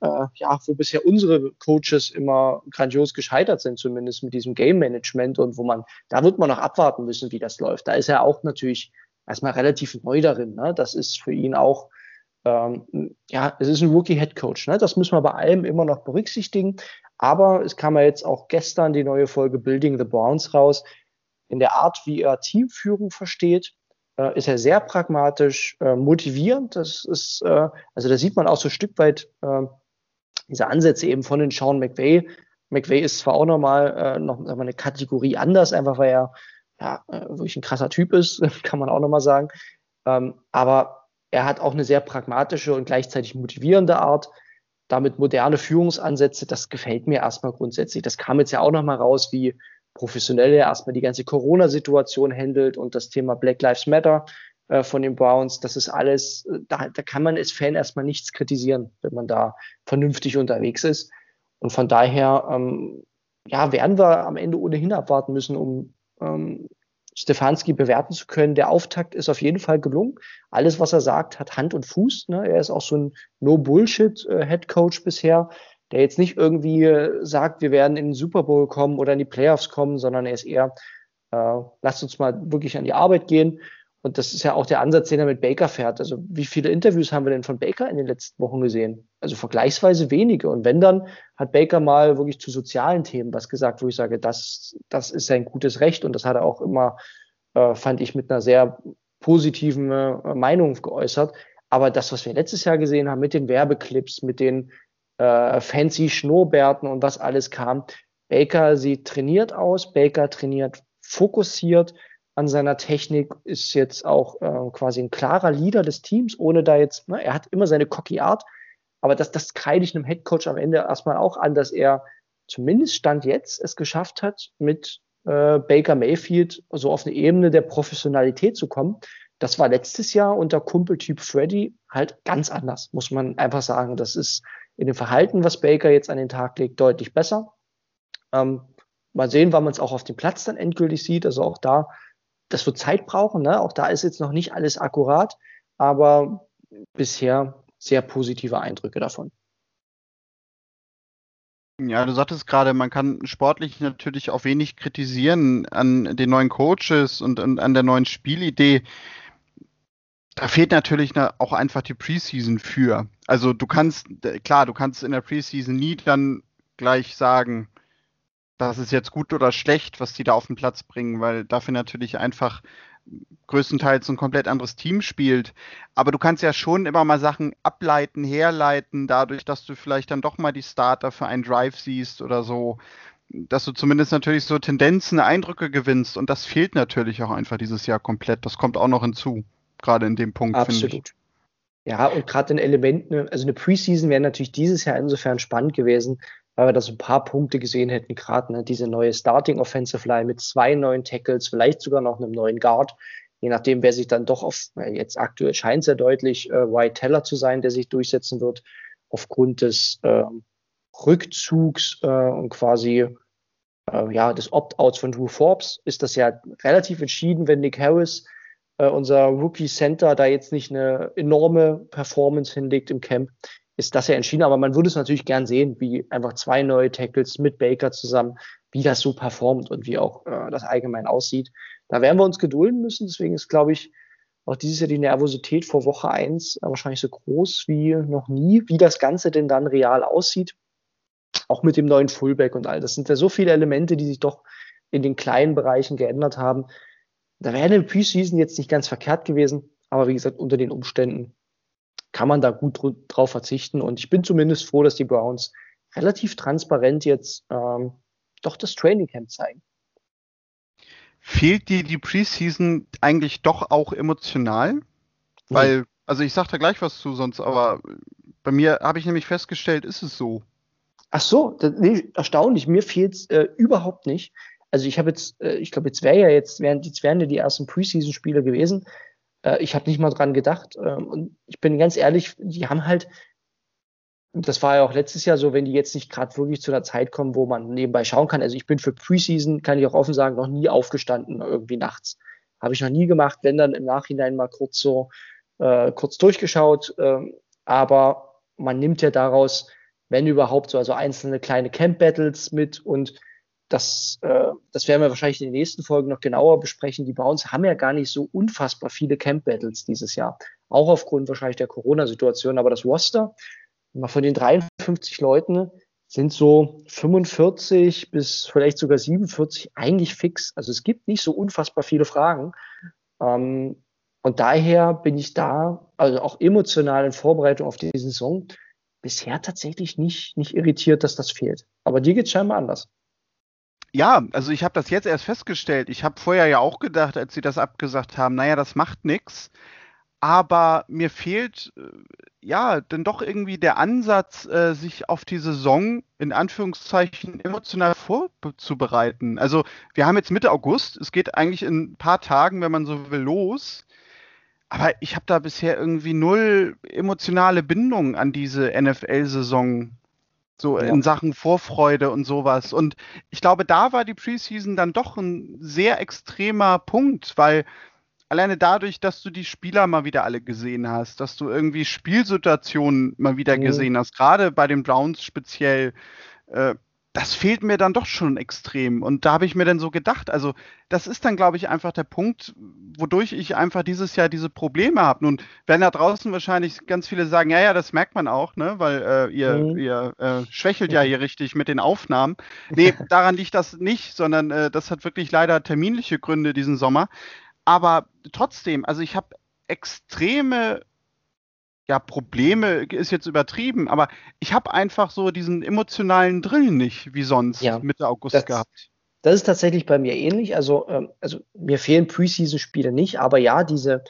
äh, ja, wo bisher unsere Coaches immer grandios gescheitert sind, zumindest mit diesem Game Management und wo man, da wird man noch abwarten müssen, wie das läuft. Da ist er auch natürlich erstmal relativ neu darin. Ne? Das ist für ihn auch ähm, ja, es ist ein Rookie-Head Coach. Ne? Das müssen wir bei allem immer noch berücksichtigen. Aber es kam ja jetzt auch gestern die neue Folge Building the Browns raus. In der Art, wie er Teamführung versteht, äh, ist er sehr pragmatisch, äh, motivierend. Das ist, äh, also da sieht man auch so ein Stück weit äh, diese Ansätze eben von den Sean McVay. McVay ist zwar auch nochmal äh, noch mal eine Kategorie anders, einfach weil er ja, äh, wirklich ein krasser Typ ist, kann man auch nochmal sagen. Ähm, aber er hat auch eine sehr pragmatische und gleichzeitig motivierende Art. Damit moderne Führungsansätze, das gefällt mir erstmal grundsätzlich. Das kam jetzt ja auch nochmal raus, wie professionell er erstmal die ganze Corona-Situation handelt und das Thema Black Lives Matter äh, von den Browns. Das ist alles, äh, da, da kann man als Fan erstmal nichts kritisieren, wenn man da vernünftig unterwegs ist. Und von daher, ähm, ja, werden wir am Ende ohnehin abwarten müssen, um ähm, Stefanski bewerten zu können. Der Auftakt ist auf jeden Fall gelungen. Alles, was er sagt, hat Hand und Fuß. Ne? Er ist auch so ein No-Bullshit-Head-Coach äh, bisher, der jetzt nicht irgendwie äh, sagt, wir werden in den Super Bowl kommen oder in die Playoffs kommen, sondern er ist eher, äh, lasst uns mal wirklich an die Arbeit gehen. Und das ist ja auch der Ansatz, den er mit Baker fährt. Also wie viele Interviews haben wir denn von Baker in den letzten Wochen gesehen? Also vergleichsweise wenige. Und wenn dann, hat Baker mal wirklich zu sozialen Themen was gesagt, wo ich sage, das, das ist sein gutes Recht. Und das hat er auch immer, äh, fand ich, mit einer sehr positiven äh, Meinung geäußert. Aber das, was wir letztes Jahr gesehen haben mit den Werbeclips, mit den äh, fancy Schnurrbärten und was alles kam, Baker sieht trainiert aus, Baker trainiert fokussiert, an seiner Technik, ist jetzt auch äh, quasi ein klarer Leader des Teams, ohne da jetzt, ne, er hat immer seine cocky Art, aber das, das kreide ich einem Headcoach am Ende erstmal auch an, dass er zumindest Stand jetzt es geschafft hat, mit äh, Baker Mayfield so auf eine Ebene der Professionalität zu kommen. Das war letztes Jahr unter Kumpeltyp Freddy halt ganz anders, muss man einfach sagen. Das ist in dem Verhalten, was Baker jetzt an den Tag legt, deutlich besser. Ähm, mal sehen, wann man es auch auf dem Platz dann endgültig sieht. Also auch da, das wird Zeit brauchen. Ne? Auch da ist jetzt noch nicht alles akkurat, aber bisher sehr positive Eindrücke davon. Ja, du sagtest gerade, man kann sportlich natürlich auch wenig kritisieren an den neuen Coaches und, an der neuen Spielidee. Da fehlt natürlich auch einfach die Preseason für. Also du kannst, klar, du kannst in der Preseason nie dann gleich sagen, das ist jetzt gut oder schlecht, was die da auf den Platz bringen, weil dafür natürlich einfach größtenteils ein komplett anderes Team spielt. Aber du kannst ja schon immer mal Sachen ableiten, herleiten, dadurch, dass du vielleicht dann doch mal die Starter für einen Drive siehst oder so, dass du zumindest natürlich so Tendenzen, Eindrücke gewinnst. Und das fehlt natürlich auch einfach dieses Jahr komplett. Das kommt auch noch hinzu, gerade in dem Punkt, finde ich. Ja, und gerade in Elementen, also eine Preseason wäre natürlich dieses Jahr insofern spannend gewesen, weil wir da so ein paar Punkte gesehen hätten, gerade ne, diese neue Starting Offensive Line mit zwei neuen Tackles, vielleicht sogar noch einem neuen Guard, je nachdem, wer sich dann doch auf, jetzt aktuell scheint sehr deutlich, äh, White Teller zu sein, der sich durchsetzen wird, aufgrund des äh, Rückzugs äh, und quasi äh, ja, des Opt-outs von Drew Forbes ist das ja relativ entschieden, wenn Nick Harris, äh, unser Rookie Center, da jetzt nicht eine enorme Performance hinlegt im Camp, ist das ja entschieden. Aber man würde es natürlich gern sehen, wie einfach zwei neue Tackles mit Baker zusammen, wie das so performt und wie auch äh, das allgemein aussieht. Da werden wir uns gedulden müssen. Deswegen ist, glaube ich, auch dieses Jahr die Nervosität vor Woche eins äh, wahrscheinlich so groß wie noch nie, wie das Ganze denn dann real aussieht. Auch mit dem neuen Fullback und all. Das sind ja so viele Elemente, die sich doch in den kleinen Bereichen geändert haben. Da wäre eine Preseason jetzt nicht ganz verkehrt gewesen, aber wie gesagt, unter den Umständen kann man da gut drauf verzichten. Und ich bin zumindest froh, dass die Browns relativ transparent jetzt ähm, doch das Training Camp zeigen. Fehlt dir die Preseason eigentlich doch auch emotional? Mhm. Weil, also ich sag da gleich was zu, sonst, aber bei mir habe ich nämlich festgestellt, ist es so. Ach so, das, nee, erstaunlich. Mir fehlt es äh, überhaupt nicht. Also ich habe jetzt, äh, ich glaube, jetzt wäre ja jetzt, wären, jetzt wären ja die ersten Preseason-Spiele gewesen. Äh, ich habe nicht mal dran gedacht. Ähm, und ich bin ganz ehrlich, die haben halt, das war ja auch letztes Jahr so, wenn die jetzt nicht gerade wirklich zu einer Zeit kommen, wo man nebenbei schauen kann. Also ich bin für Preseason, kann ich auch offen sagen, noch nie aufgestanden irgendwie nachts. Habe ich noch nie gemacht, wenn dann im Nachhinein mal kurz so äh, kurz durchgeschaut. Ähm, aber man nimmt ja daraus, wenn überhaupt so, also einzelne kleine Camp-Battles mit und das, äh, das werden wir wahrscheinlich in den nächsten Folgen noch genauer besprechen. Die Browns haben ja gar nicht so unfassbar viele Camp Battles dieses Jahr. Auch aufgrund wahrscheinlich der Corona-Situation. Aber das Roster, von den 53 Leuten, sind so 45 bis vielleicht sogar 47 eigentlich fix. Also es gibt nicht so unfassbar viele Fragen. Ähm, und daher bin ich da, also auch emotional in Vorbereitung auf die Saison, bisher tatsächlich nicht, nicht irritiert, dass das fehlt. Aber dir geht es scheinbar anders. Ja, also ich habe das jetzt erst festgestellt. Ich habe vorher ja auch gedacht, als sie das abgesagt haben, naja, das macht nichts. Aber mir fehlt äh, ja dann doch irgendwie der Ansatz, äh, sich auf die Saison in Anführungszeichen emotional vorzubereiten. Also wir haben jetzt Mitte August, es geht eigentlich in ein paar Tagen, wenn man so will, los. Aber ich habe da bisher irgendwie null emotionale Bindung an diese NFL-Saison so ja. in Sachen Vorfreude und sowas. Und ich glaube, da war die Preseason dann doch ein sehr extremer Punkt, weil alleine dadurch, dass du die Spieler mal wieder alle gesehen hast, dass du irgendwie Spielsituationen mal wieder mhm. gesehen hast, gerade bei den Browns speziell, äh, das fehlt mir dann doch schon extrem. Und da habe ich mir dann so gedacht, also das ist dann, glaube ich, einfach der Punkt, wodurch ich einfach dieses Jahr diese Probleme habe. Nun werden da draußen wahrscheinlich ganz viele sagen, ja, ja, das merkt man auch, ne? weil äh, ihr, mhm. ihr äh, schwächelt ja hier richtig mit den Aufnahmen. Nee, daran liegt das nicht, sondern äh, das hat wirklich leider terminliche Gründe diesen Sommer. Aber trotzdem, also ich habe extreme ja, Probleme ist jetzt übertrieben, aber ich habe einfach so diesen emotionalen Drill nicht wie sonst ja, Mitte August das, gehabt. Das ist tatsächlich bei mir ähnlich. Also, ähm, also mir fehlen Preseason-Spiele nicht, aber ja, diese,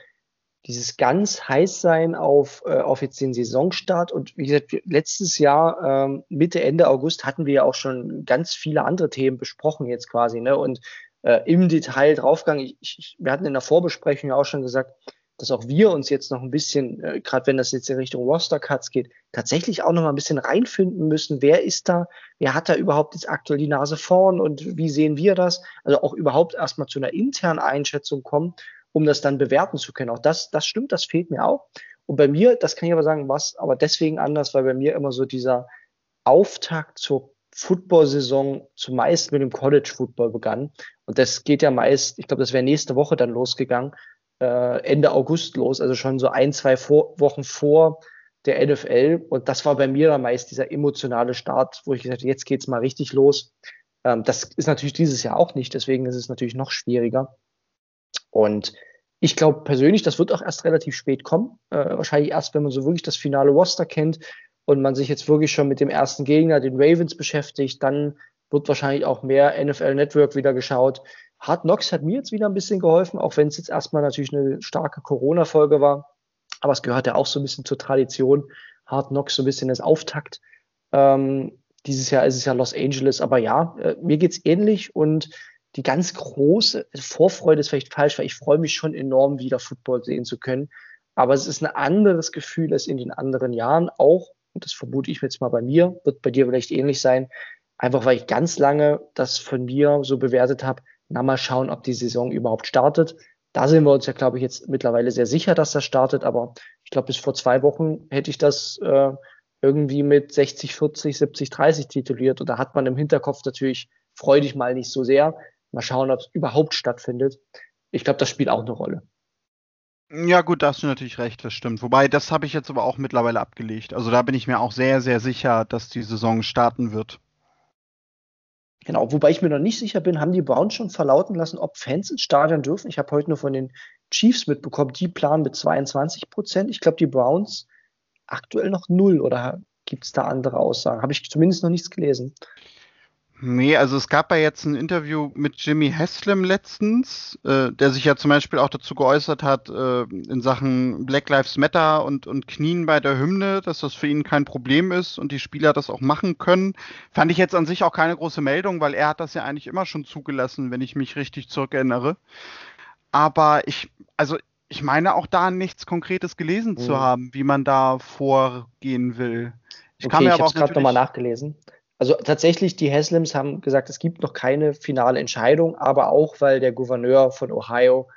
dieses ganz heiß sein auf, äh, auf jetzt den Saisonstart und wie gesagt, letztes Jahr ähm, Mitte, Ende August hatten wir ja auch schon ganz viele andere Themen besprochen jetzt quasi, ne? Und äh, im Detail draufgegangen. Ich, ich, wir hatten in der Vorbesprechung ja auch schon gesagt, dass auch wir uns jetzt noch ein bisschen, äh, gerade wenn das jetzt in Richtung Roster-Cuts geht, tatsächlich auch noch mal ein bisschen reinfinden müssen. Wer ist da? Wer hat da überhaupt jetzt aktuell die Nase vorn und wie sehen wir das? Also auch überhaupt erstmal zu einer internen Einschätzung kommen, um das dann bewerten zu können. Auch das, das stimmt, das fehlt mir auch. Und bei mir, das kann ich aber sagen, was aber deswegen anders, weil bei mir immer so dieser Auftakt zur Football-Saison zumeist mit dem College-Football begann. Und das geht ja meist, ich glaube, das wäre nächste Woche dann losgegangen äh, Ende August los, also schon so ein, zwei vor, Wochen vor der NFL. Und das war bei mir dann meist dieser emotionale Start, wo ich gesagt habe, jetzt geht's mal richtig los. Ähm, das ist natürlich dieses Jahr auch nicht, deswegen ist es natürlich noch schwieriger. Und ich glaube persönlich, das wird auch erst relativ spät kommen. Äh, wahrscheinlich erst, wenn man so wirklich das finale Roster kennt und man sich jetzt wirklich schon mit dem ersten Gegner, den Ravens, beschäftigt, dann wird wahrscheinlich auch mehr NFL Network wieder geschaut. Hard Knocks hat mir jetzt wieder ein bisschen geholfen, auch wenn es jetzt erstmal natürlich eine starke Corona-Folge war. Aber es gehört ja auch so ein bisschen zur Tradition. Hard Knocks so ein bisschen als Auftakt. Ähm, dieses Jahr ist es ja Los Angeles, aber ja, äh, mir geht's ähnlich und die ganz große Vorfreude ist vielleicht falsch, weil ich freue mich schon enorm, wieder Football sehen zu können. Aber es ist ein anderes Gefühl als in den anderen Jahren auch, und das vermute ich jetzt mal bei mir, wird bei dir vielleicht ähnlich sein, einfach weil ich ganz lange das von mir so bewertet habe, na mal schauen, ob die Saison überhaupt startet. Da sind wir uns ja, glaube ich, jetzt mittlerweile sehr sicher, dass das startet. Aber ich glaube, bis vor zwei Wochen hätte ich das äh, irgendwie mit 60, 40, 70, 30 tituliert. Und da hat man im Hinterkopf natürlich, freu dich mal nicht so sehr. Mal schauen, ob es überhaupt stattfindet. Ich glaube, das spielt auch eine Rolle. Ja, gut, da hast du natürlich recht, das stimmt. Wobei, das habe ich jetzt aber auch mittlerweile abgelegt. Also da bin ich mir auch sehr, sehr sicher, dass die Saison starten wird. Genau, wobei ich mir noch nicht sicher bin, haben die Browns schon verlauten lassen, ob Fans ins Stadion dürfen? Ich habe heute nur von den Chiefs mitbekommen, die planen mit 22 Prozent. Ich glaube, die Browns aktuell noch null oder gibt es da andere Aussagen? Habe ich zumindest noch nichts gelesen. Nee, also es gab ja jetzt ein Interview mit Jimmy Haslam letztens, äh, der sich ja zum Beispiel auch dazu geäußert hat, äh, in Sachen Black Lives Matter und, und Knien bei der Hymne, dass das für ihn kein Problem ist und die Spieler das auch machen können. Fand ich jetzt an sich auch keine große Meldung, weil er hat das ja eigentlich immer schon zugelassen, wenn ich mich richtig zurückerinnere. Aber ich, also ich meine auch da nichts Konkretes gelesen hm. zu haben, wie man da vorgehen will. Ich okay, kann mir ich aber auch gerade nochmal nachgelesen. Also tatsächlich, die Haslims haben gesagt, es gibt noch keine finale Entscheidung, aber auch, weil der Gouverneur von Ohio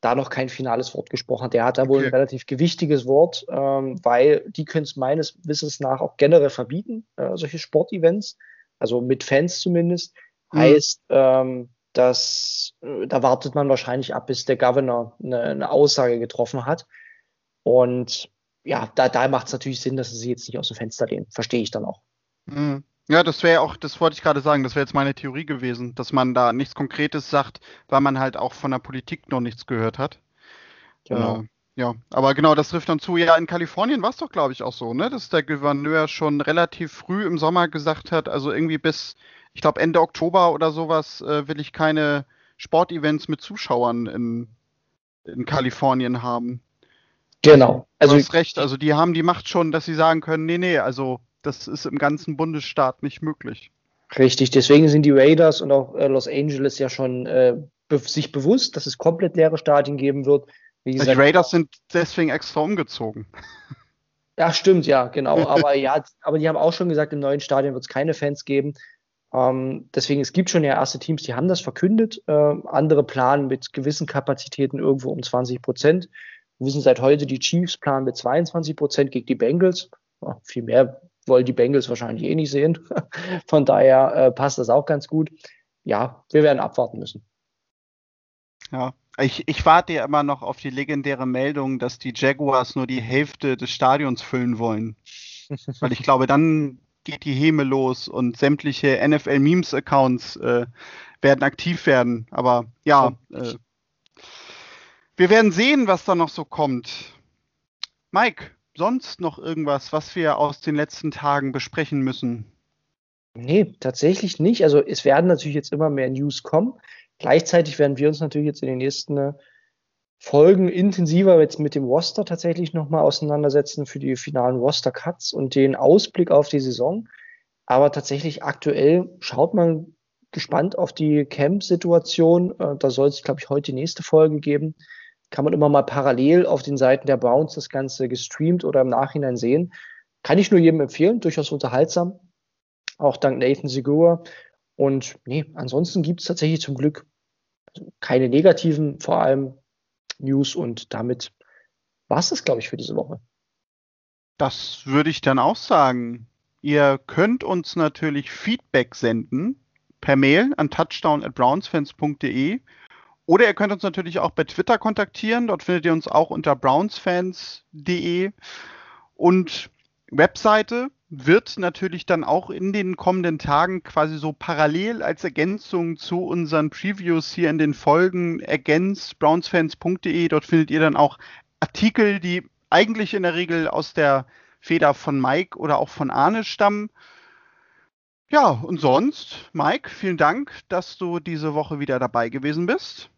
da noch kein finales Wort gesprochen hat. Der hat da wohl ein relativ gewichtiges Wort, ähm, weil die können es meines Wissens nach auch generell verbieten, äh, solche Sportevents, also mit Fans zumindest. Mhm. Heißt, ähm, dass äh, da wartet man wahrscheinlich ab, bis der Governor eine, eine Aussage getroffen hat. Und ja, da, da macht es natürlich Sinn, dass sie sich jetzt nicht aus dem Fenster lehnen. Verstehe ich dann auch. Mhm. Ja, das wäre auch, das wollte ich gerade sagen, das wäre jetzt meine Theorie gewesen, dass man da nichts Konkretes sagt, weil man halt auch von der Politik noch nichts gehört hat. Genau. Äh, ja, aber genau, das trifft dann zu. Ja, in Kalifornien war es doch, glaube ich, auch so, ne, dass der Gouverneur schon relativ früh im Sommer gesagt hat, also irgendwie bis, ich glaube, Ende Oktober oder sowas äh, will ich keine Sportevents mit Zuschauern in, in Kalifornien haben. Genau. Also du hast recht, also die haben die Macht schon, dass sie sagen können, nee, nee, also das ist im ganzen Bundesstaat nicht möglich. Richtig, deswegen sind die Raiders und auch äh, Los Angeles ja schon äh, be sich bewusst, dass es komplett leere Stadien geben wird. Gesagt, die Raiders sind deswegen extra umgezogen. Ja, stimmt, ja, genau. Aber ja, aber die haben auch schon gesagt, im neuen Stadion wird es keine Fans geben. Ähm, deswegen, es gibt schon ja erste Teams, die haben das verkündet. Äh, andere planen mit gewissen Kapazitäten irgendwo um 20 Prozent. Wir wissen seit heute, die Chiefs planen mit 22 Prozent gegen die Bengals. Ja, viel mehr wollen die Bengals wahrscheinlich eh nicht sehen. Von daher äh, passt das auch ganz gut. Ja, wir werden abwarten müssen. Ja, ich, ich warte ja immer noch auf die legendäre Meldung, dass die Jaguars nur die Hälfte des Stadions füllen wollen. Weil ich glaube, dann geht die Häme los und sämtliche NFL-Memes-Accounts äh, werden aktiv werden. Aber ja, äh, wir werden sehen, was da noch so kommt. Mike, sonst noch irgendwas, was wir aus den letzten Tagen besprechen müssen? Nee, tatsächlich nicht. Also es werden natürlich jetzt immer mehr News kommen. Gleichzeitig werden wir uns natürlich jetzt in den nächsten äh, Folgen intensiver jetzt mit dem Roster tatsächlich nochmal auseinandersetzen für die finalen Roster-Cuts und den Ausblick auf die Saison. Aber tatsächlich aktuell schaut man gespannt auf die Camp-Situation. Äh, da soll es, glaube ich, heute die nächste Folge geben. Kann man immer mal parallel auf den Seiten der Browns das Ganze gestreamt oder im Nachhinein sehen. Kann ich nur jedem empfehlen, durchaus unterhaltsam. Auch dank Nathan Segura. Und nee, ansonsten gibt es tatsächlich zum Glück keine negativen, vor allem News. Und damit war es das, glaube ich, für diese Woche. Das würde ich dann auch sagen. Ihr könnt uns natürlich Feedback senden per Mail an touchdown@brownsfans.de oder ihr könnt uns natürlich auch bei Twitter kontaktieren. Dort findet ihr uns auch unter brownsfans.de und Webseite wird natürlich dann auch in den kommenden Tagen quasi so parallel als Ergänzung zu unseren Previews hier in den Folgen ergänzt brownsfans.de. Dort findet ihr dann auch Artikel, die eigentlich in der Regel aus der Feder von Mike oder auch von Arne stammen. Ja, und sonst, Mike, vielen Dank, dass du diese Woche wieder dabei gewesen bist.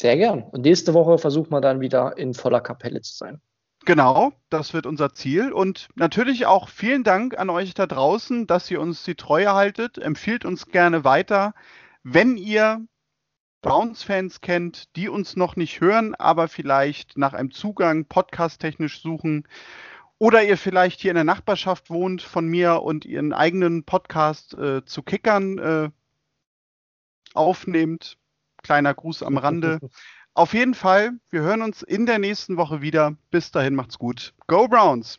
Sehr gern. Und nächste Woche versuchen wir dann wieder in voller Kapelle zu sein. Genau, das wird unser Ziel. Und natürlich auch vielen Dank an euch da draußen, dass ihr uns die Treue haltet. Empfiehlt uns gerne weiter. Wenn ihr Browns-Fans kennt, die uns noch nicht hören, aber vielleicht nach einem Zugang podcast-technisch suchen, oder ihr vielleicht hier in der Nachbarschaft wohnt von mir und ihren eigenen Podcast äh, zu Kickern äh, aufnehmt. Kleiner Gruß am Rande. Auf jeden Fall, wir hören uns in der nächsten Woche wieder. Bis dahin macht's gut. Go Browns!